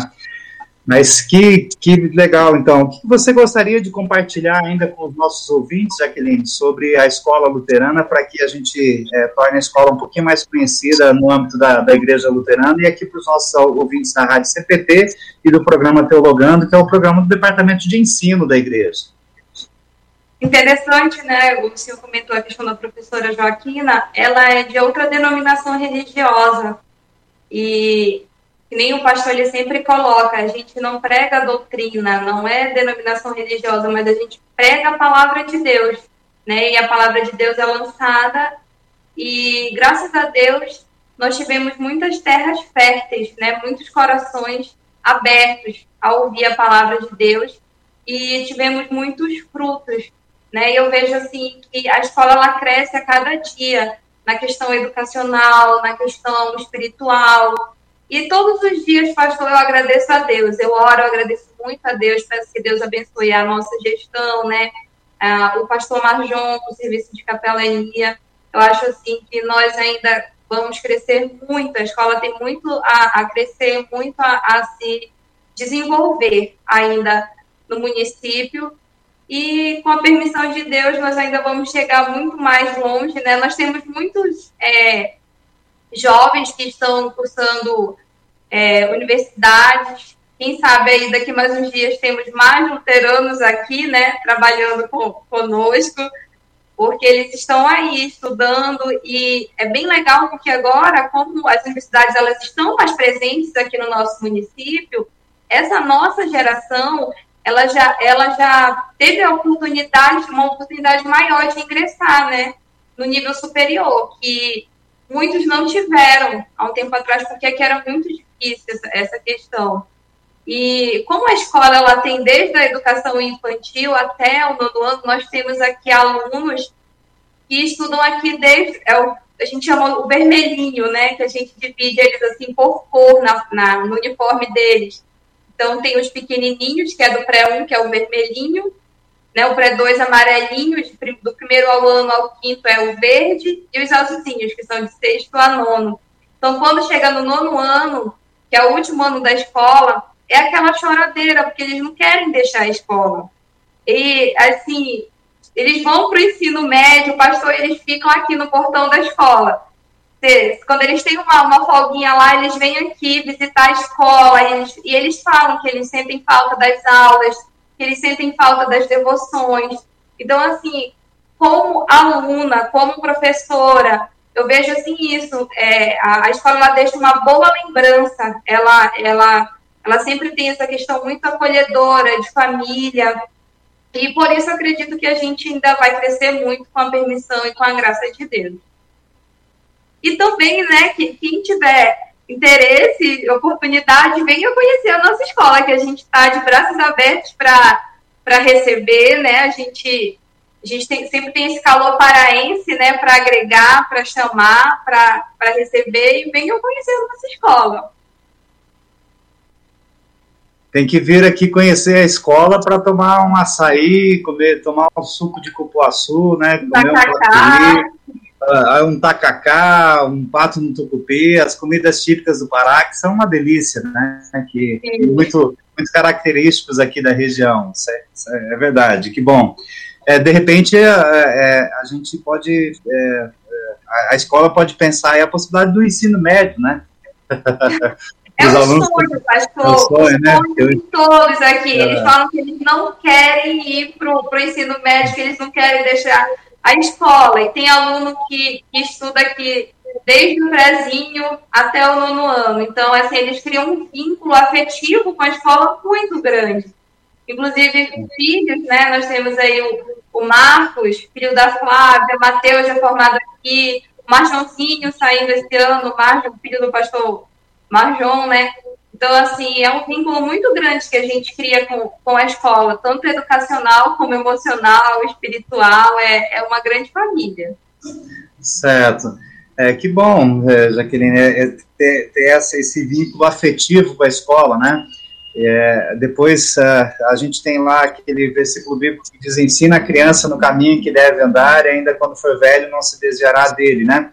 Mas que, que legal, então. O que você gostaria de compartilhar ainda com os nossos ouvintes, Jaqueline, sobre a escola luterana, para que a gente é, torne a escola um pouquinho mais conhecida no âmbito da, da Igreja Luterana e aqui para os nossos ouvintes da Rádio CPT e do programa Teologando, que é o programa do Departamento de Ensino da Igreja. Interessante, né? O senhor comentou a questão da professora Joaquina, ela é de outra denominação religiosa. E que nem o pastor ele sempre coloca, a gente não prega a doutrina, não é denominação religiosa, mas a gente prega a palavra de Deus, né? E a palavra de Deus é lançada e graças a Deus nós tivemos muitas terras férteis, né? Muitos corações abertos a ouvir a palavra de Deus e tivemos muitos frutos, né? E eu vejo assim que a escola ela cresce a cada dia na questão educacional, na questão espiritual. E todos os dias, pastor, eu agradeço a Deus. Eu oro, eu agradeço muito a Deus, peço que Deus abençoe a nossa gestão, né? Ah, o pastor Marjon, o serviço de capelania. Eu acho assim que nós ainda vamos crescer muito, a escola tem muito a, a crescer, muito a, a se desenvolver ainda no município. E com a permissão de Deus, nós ainda vamos chegar muito mais longe, né? Nós temos muitos é, jovens que estão cursando é, universidades. Quem sabe aí daqui mais uns dias temos mais luteranos aqui, né? Trabalhando com, conosco, porque eles estão aí estudando e é bem legal porque agora, como as universidades elas estão mais presentes aqui no nosso município, essa nossa geração ela já, ela já teve a oportunidade, uma oportunidade maior de ingressar, né, no nível superior, que muitos não tiveram há um tempo atrás, porque aqui era muito difícil essa, essa questão. E como a escola ela tem desde a educação infantil até o nono ano, nós temos aqui alunos que estudam aqui desde é o, a gente chama o vermelhinho, né? Que a gente divide eles assim por cor na, na no uniforme deles. Então, tem os pequenininhos, que é do pré-1, que é o vermelhinho, né, o pré-2 amarelinho, do primeiro ao ano ao quinto é o verde, e os azulzinhos, que são de sexto a nono. Então, quando chega no nono ano, que é o último ano da escola, é aquela choradeira, porque eles não querem deixar a escola. E, assim, eles vão para o ensino médio, pastor, eles ficam aqui no portão da escola quando eles têm uma, uma folguinha lá, eles vêm aqui visitar a escola e eles, e eles falam que eles sentem falta das aulas, que eles sentem falta das devoções. Então, assim, como aluna, como professora, eu vejo assim isso. É, a, a escola ela deixa uma boa lembrança. Ela, ela, ela sempre tem essa questão muito acolhedora de família. E por isso acredito que a gente ainda vai crescer muito com a permissão e com a graça de Deus. E também, né, que quem tiver interesse, oportunidade, venha conhecer a nossa escola, que a gente está de braços abertos para receber, né? A gente, a gente tem, sempre tem esse calor paraense, né, para agregar, para chamar, para receber, e venham conhecer a nossa escola. Tem que vir aqui conhecer a escola para tomar um açaí, comer, tomar um suco de cupuaçu, né? Comer um uh, um tacacá, um pato no tucupi, as comidas típicas do Pará, que são uma delícia, né? Que muito, muito característicos aqui da região. É, isso é verdade, que bom. É, de repente, é, é, a gente pode, é, é, a escola pode pensar aí a possibilidade do ensino médio, né? É um alunos, sonho, pastor. É um sonho, né? Eu... todos aqui. Eles falam que eles não querem ir para o ensino médio, que eles não querem deixar a escola. E tem aluno que, que estuda aqui desde o prézinho até o nono ano. Então, assim, eles criam um vínculo afetivo com a escola muito grande. Inclusive, filhos, né? Nós temos aí o, o Marcos, filho da Flávia, Matheus já formado aqui, o Marjonzinho saindo esse ano, o Marjon, filho do pastor Marjon, né? Então, assim, é um vínculo muito grande que a gente cria com, com a escola, tanto educacional como emocional, espiritual, é, é uma grande família. Certo. É, que bom, é, Jaqueline, é, é ter, ter essa, esse vínculo afetivo com a escola, né? É, depois é, a gente tem lá aquele versículo bíblico que diz: ensina a criança no caminho que deve andar, e ainda quando for velho não se desviará dele, né?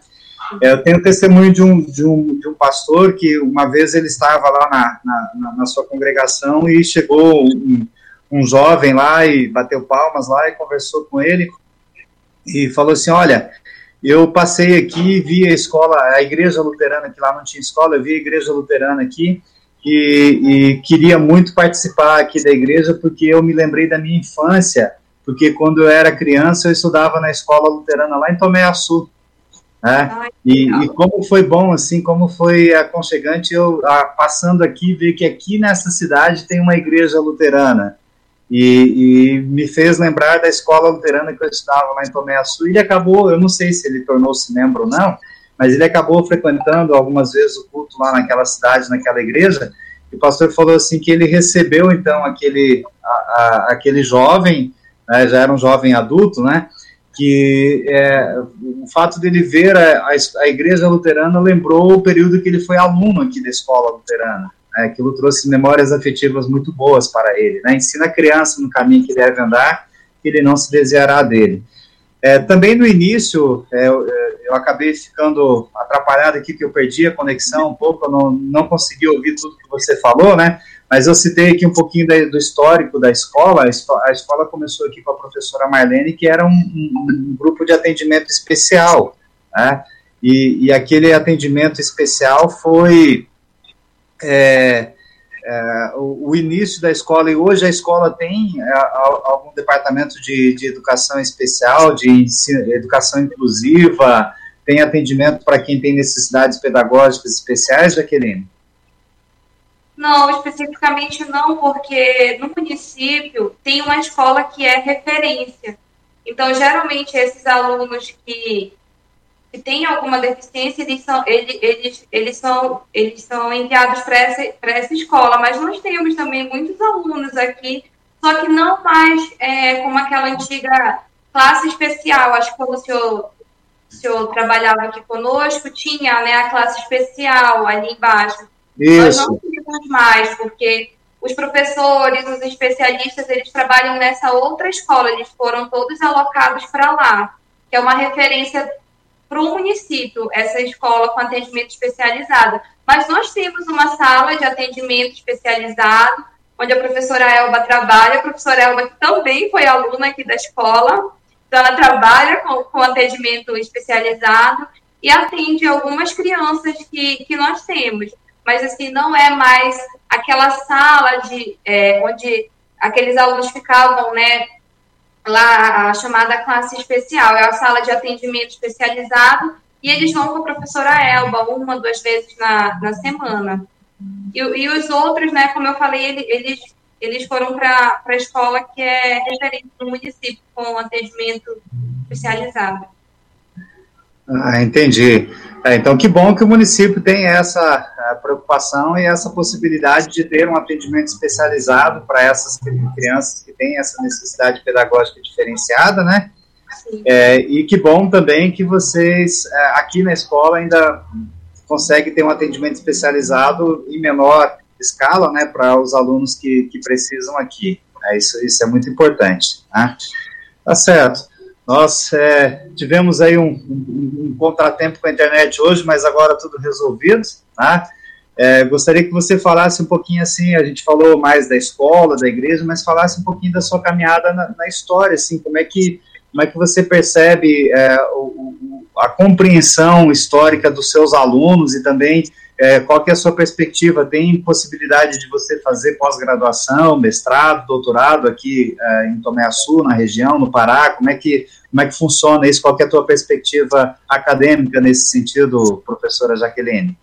É, eu tenho testemunho de um, de, um, de um pastor que uma vez ele estava lá na, na, na sua congregação e chegou um, um jovem lá e bateu palmas lá e conversou com ele e falou assim, olha, eu passei aqui, vi a escola, a igreja luterana, que lá não tinha escola, eu vi a igreja luterana aqui e, e queria muito participar aqui da igreja porque eu me lembrei da minha infância, porque quando eu era criança eu estudava na escola luterana lá em Tomé Açu, né? e, e, como foi bom, assim, como foi aconchegante eu a, passando aqui ver que aqui nessa cidade tem uma igreja luterana. E, e, me fez lembrar da escola luterana que eu estava lá em Tomé Açu. Ele acabou, eu não sei se ele tornou-se membro ou não, mas ele acabou frequentando algumas vezes o culto lá naquela cidade, naquela igreja, e o pastor falou assim que ele recebeu então aquele, a, a, aquele jovem, né, já era um jovem adulto, né, que é, o fato dele ver a, a, igreja luterana lembrou o período que ele foi aluno aqui da escola luterana. Né, aquilo trouxe memórias afetivas muito boas para ele. Né, ensina a criança no caminho que deve andar, que ele não se desviará dele. É, também no início, é, eu, é, eu, acabei ficando atrapalhado aqui, que eu perdi a conexão um pouco, eu não, não consegui ouvir tudo que você falou, né? Mas eu citei aqui um pouquinho da, do histórico da escola. A escola começou aqui com a professora Marlene, que era um, um, um grupo de atendimento especial, né? E, e aquele atendimento especial foi é, é, o, o, início da escola, e hoje a escola tem é, algum departamento de, de educação especial, de ensino, educação inclusiva, tem atendimento para quem tem necessidades pedagógicas especiais, Jaqueline? Não, especificamente não, porque no município tem uma escola que é referência. Então, geralmente, esses alunos que que têm alguma deficiência, eles são, eles, eles, eles são, eles são enviados para essa, essa escola. Mas nós temos também muitos alunos aqui, só que não mais é, como aquela antiga classe especial. Acho que quando o senhor, o senhor trabalhava aqui conosco, tinha né, a classe especial ali embaixo. Isso. Nós não temos mais, porque os professores, os especialistas, eles trabalham nessa outra escola, eles foram todos alocados para lá, que é uma referência para o município essa escola com atendimento especializado. Mas nós temos uma sala de atendimento especializado, onde a professora Elba trabalha. A professora Elba também foi aluna aqui da escola, então ela trabalha com, com atendimento especializado e atende algumas crianças que, que nós temos. Mas, assim, não é mais aquela sala de, é, onde aqueles alunos ficavam, né, lá a chamada classe especial, é a sala de atendimento especializado, e eles vão com a professora Elba uma, duas vezes na, na semana. E, e os outros, né, como eu falei, eles, eles foram para a escola que é referente no município, com atendimento especializado. Ah, entendi. É, então, que bom que o município tem essa preocupação e essa possibilidade de ter um atendimento especializado para essas crianças que têm essa necessidade pedagógica diferenciada, né? É, e que bom também que vocês, é, aqui na escola, ainda conseguem ter um atendimento especializado em menor escala, né, para os alunos que, que precisam aqui. É, isso, isso é muito importante. Né? Tá certo. Nós é, tivemos aí um, um, um, contratempo com a internet hoje, mas agora tudo resolvido, tá? É, gostaria que você falasse um pouquinho assim, a gente falou mais da escola, da igreja, mas falasse um pouquinho da sua caminhada na, na história, assim, como é que, como é que você percebe é, o, a compreensão histórica dos seus alunos e também é, qual que é a sua perspectiva? Tem possibilidade de você fazer pós-graduação, mestrado, doutorado aqui é, em Tomé Açu, na região, no Pará? Como é que como é que funciona isso? Qual é a tua perspectiva acadêmica nesse sentido, professora Jaqueline?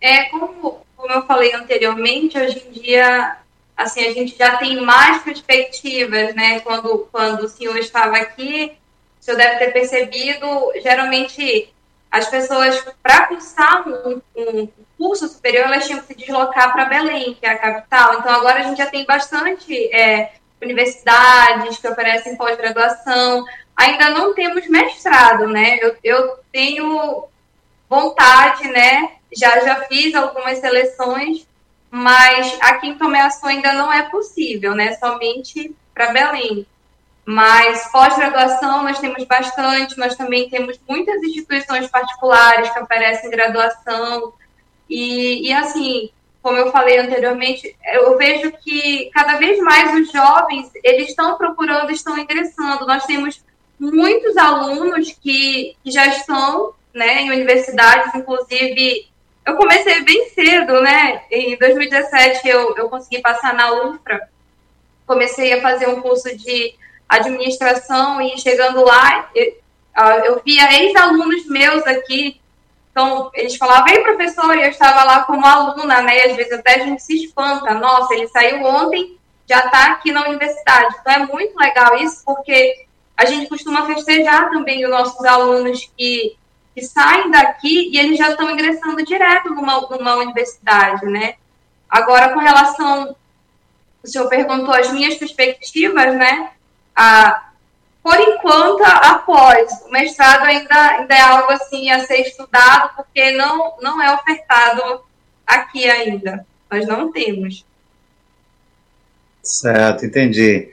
É, como, como eu falei anteriormente, hoje em dia, assim, a gente já tem mais perspectivas, né? Quando, quando o senhor estava aqui, o senhor deve ter percebido, geralmente as pessoas, para cursar um, um, curso superior, elas tinham que se deslocar para Belém, que é a capital. Então, agora a gente já tem bastante é, universidades que oferecem pós-graduação. Ainda não temos mestrado, né? Eu, eu tenho vontade, né? Já, já fiz algumas seleções, mas aqui em Tomé ainda não é possível, né? Somente para Belém. Mas pós-graduação nós temos bastante, nós também temos muitas instituições particulares que oferecem graduação. E, e assim, como eu falei anteriormente, eu vejo que cada vez mais os jovens eles estão procurando, estão ingressando. Nós temos muitos alunos que, que já estão né, em universidades, inclusive eu comecei bem cedo, né? Em 2017 eu, eu consegui passar na UFRA, comecei a fazer um curso de administração e chegando lá, eu, eu via ex-alunos meus aqui, então eles falavam, ei professor, eu estava lá como aluna, né, e às vezes até a gente se espanta, nossa, ele saiu ontem, já está aqui na universidade, então é muito legal isso, porque a gente costuma festejar também os nossos alunos que, que saem daqui e eles já estão ingressando direto numa, numa universidade, né? Agora, com relação, o senhor perguntou as minhas perspectivas, né? A, por enquanto, após o mestrado ainda, ainda é algo assim a ser estudado, porque não, não é ofertado aqui ainda. Nós não temos. Certo, entendi.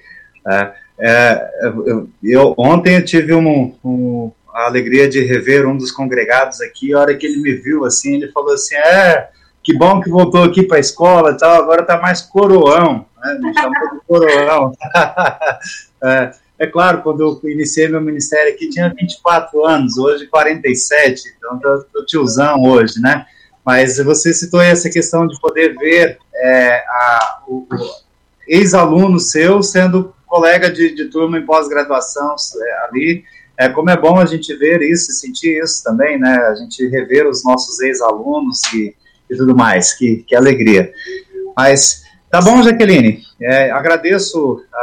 É, é, eu, eu, ontem eu tive um, um, a alegria de rever um dos congregados aqui. A hora que ele me viu assim, ele falou assim: É, que bom que voltou aqui para a escola e tal, agora está mais coroão. Né? Me chamou de coroão. é, é claro, quando eu iniciei meu ministério aqui, tinha 24 anos, hoje 47, então estou tiozão hoje, né? Mas você citou essa questão de poder ver é, a, o ex-aluno seu sendo colega de, de turma em pós-graduação é, ali. É, como é bom a gente ver isso e sentir isso também, né? A gente rever os nossos ex-alunos e, e tudo mais, que, que alegria. Mas tá bom, Jaqueline, é, agradeço a,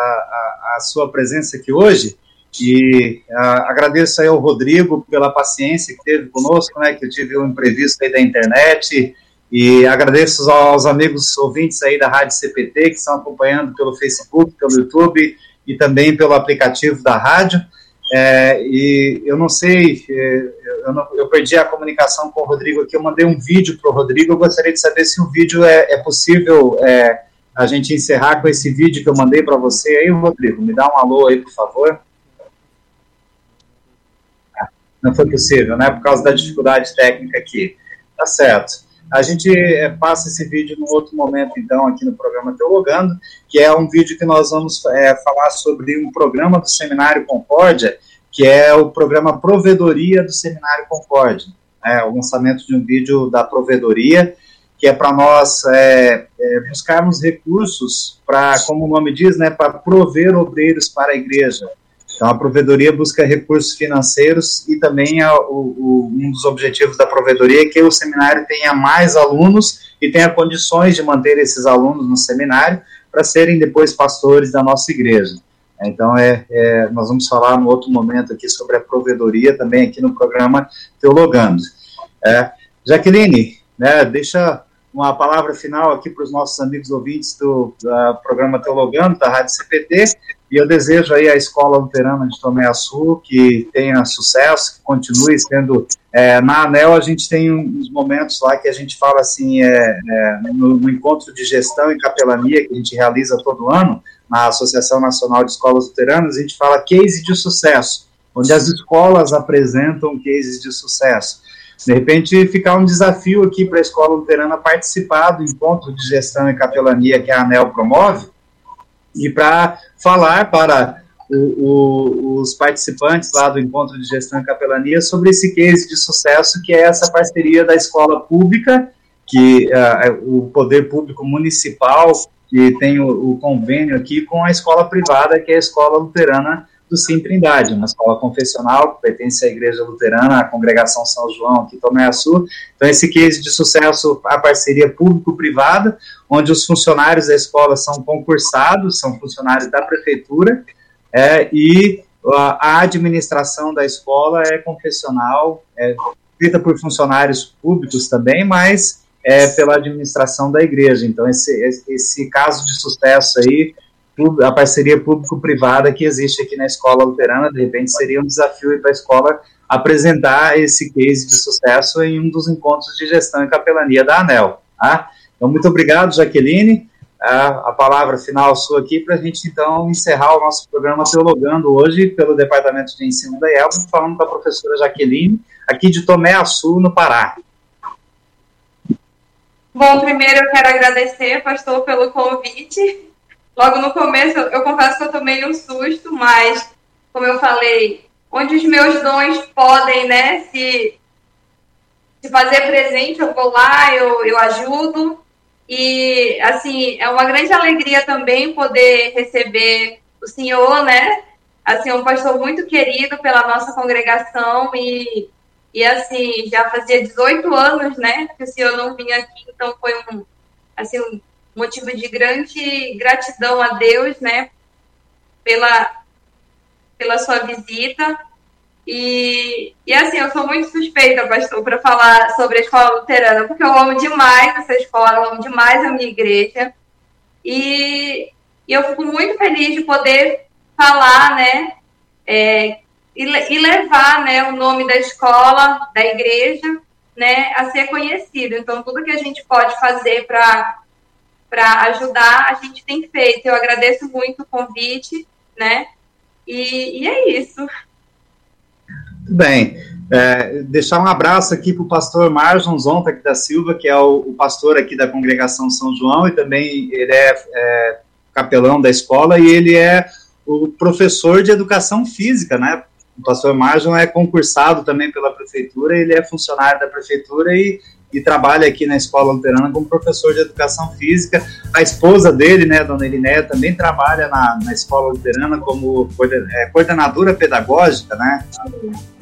sua presença aqui hoje e a, agradeço aí ao Rodrigo pela paciência que teve conosco, né? Que eu tive um imprevisto aí da internet e agradeço aos amigos ouvintes aí da Rádio CPT que estão acompanhando pelo Facebook, pelo YouTube e também pelo aplicativo da rádio. É, e eu não sei, é, eu, não, eu, perdi a comunicação com o Rodrigo aqui, eu mandei um vídeo para o Rodrigo, eu gostaria de saber se o vídeo é, é possível é, a gente encerrar com esse vídeo que eu mandei para você aí, Rodrigo, me dá um alô aí, por favor. Não foi possível, né, por causa da dificuldade técnica aqui. Tá certo. A gente é, passa esse vídeo num outro momento, então, aqui no programa Teologando, que é um vídeo que nós vamos é, falar sobre um programa do Seminário Concórdia, que é o programa Provedoria do Seminário Concórdia. É, o lançamento de um vídeo da Provedoria, que é para nós é, é, buscarmos recursos para, como o nome diz, né, para prover obreiros para a igreja. Então, a provedoria busca recursos financeiros e também a, o, o, um dos objetivos da provedoria é que o seminário tenha mais alunos e tenha condições de manter esses alunos no seminário para serem depois pastores da nossa igreja. Então, é, é, nós vamos falar no outro momento aqui sobre a provedoria, também aqui no programa Teologando. É, Jaqueline, né, deixa uma palavra final aqui para os nossos amigos ouvintes do, programa Teologando, da Rádio CPT, e eu desejo aí à Escola Luterana de Tomé Açu que tenha sucesso, que continue sendo. É, na ANEL, a gente tem uns momentos lá que a gente fala assim, é, é, no, no, encontro de gestão e capelania que a gente realiza todo ano, na Associação Nacional de Escolas Luteranas, a gente fala case de sucesso, onde as escolas apresentam cases de sucesso. De repente, ficar um desafio aqui para a Escola Luterana participar do encontro de gestão e capelania que a ANEL promove, e para falar para o, o, os participantes lá do encontro de gestão e capelania sobre esse case de sucesso que é essa parceria da escola pública, que uh, o poder público municipal que tem o, o, convênio aqui com a escola privada, que é a escola luterana do Sim Trindade, uma escola confessional que pertence à Igreja Luterana, à Congregação São João, aqui em Tomé Sul. Então, esse case de sucesso, a parceria público-privada, onde os funcionários da escola são concursados, são funcionários da prefeitura, é, e a administração da escola é confessional, é feita por funcionários públicos também, mas é pela administração da igreja. Então, esse, esse caso de sucesso aí a parceria público-privada que existe aqui na escola luterana, de repente seria um desafio para a escola apresentar esse case de sucesso em um dos encontros de gestão e capelania da ANEL. Tá? Então, muito obrigado, Jaqueline. A, palavra final sua aqui para a gente, então, encerrar o nosso programa Teologando hoje pelo Departamento de Ensino da IELB, falando com a professora Jaqueline, aqui de Tomé Açu, no Pará. Bom, primeiro eu quero agradecer, pastor, pelo convite logo no começo, eu, confesso que eu tomei um susto, mas, como eu falei, onde os meus dons podem, né, se, se fazer presente, eu vou lá, eu, eu ajudo. E, assim, é uma grande alegria também poder receber o senhor, né? Assim, um pastor muito querido pela nossa congregação e, e assim, já fazia 18 anos, né, que o senhor não vinha aqui, então foi um, assim, um motivo de grande gratidão a Deus, né, pela, pela sua visita. E, e assim, eu sou muito suspeita, pastor, para falar sobre a escola luterana, porque eu amo demais essa escola, eu amo demais a minha igreja. E, e eu fico muito feliz de poder falar, né, é, e, e, levar, né, o nome da escola, da igreja, né, a ser conhecido. Então, tudo que a gente pode fazer para para ajudar, a gente tem feito. Eu agradeço muito o convite, né? E, e é isso. Bem, é, deixar um abraço aqui para o pastor Marjon Zonta da Silva, que é o, o, pastor aqui da congregação São João, e também ele é, é, capelão da escola, e ele é o professor de educação física, né? O pastor Marjon é concursado também pela prefeitura, ele é funcionário da prefeitura e, e trabalha aqui na escola luterana como professor de educação física. A esposa dele, né, dona Iriné, também trabalha na, na escola luterana como é, coordenadora pedagógica, né?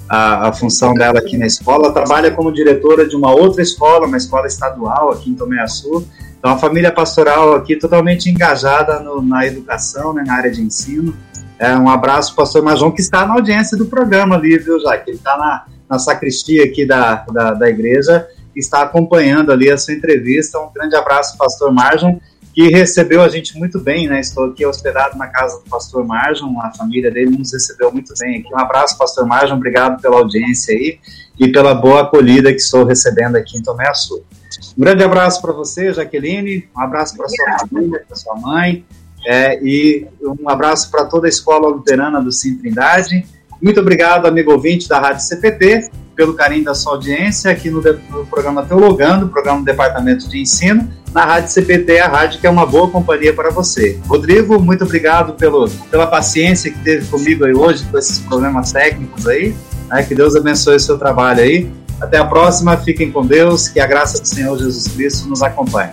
a, a, função dela aqui na escola, trabalha como diretora de uma outra escola, uma escola estadual aqui em Tomé Açu. Então, a família pastoral aqui totalmente engajada no, na educação, né, na área de ensino. É, um abraço pastor Majão, que está na audiência do programa ali, viu, Jaque? Ele está na, na sacristia aqui da, da, da igreja e está acompanhando ali a sua entrevista. Um grande abraço, pastor Marjon que recebeu a gente muito bem, né? Estou aqui hospedado na casa do pastor Marjon, a família dele nos recebeu muito bem aqui. Um abraço, pastor Marjon, obrigado pela audiência aí e pela boa acolhida que estou recebendo aqui em Tomé Açu. Um grande abraço para você, Jaqueline, um abraço para sua família, para sua mãe, é, e um abraço para toda a Escola Luterana do Sim Trindade. Muito obrigado, amigo ouvinte da Rádio CPT, pelo carinho da sua audiência aqui no, no programa Teologando, programa do Departamento de Ensino na Rádio CPT, a rádio que é uma boa companhia para você. Rodrigo, muito obrigado pelo, pela paciência que teve comigo aí hoje, com esses problemas técnicos aí. Né? Que Deus abençoe o seu trabalho aí. Até a próxima, fiquem com Deus, que a graça do Senhor Jesus Cristo nos acompanhe.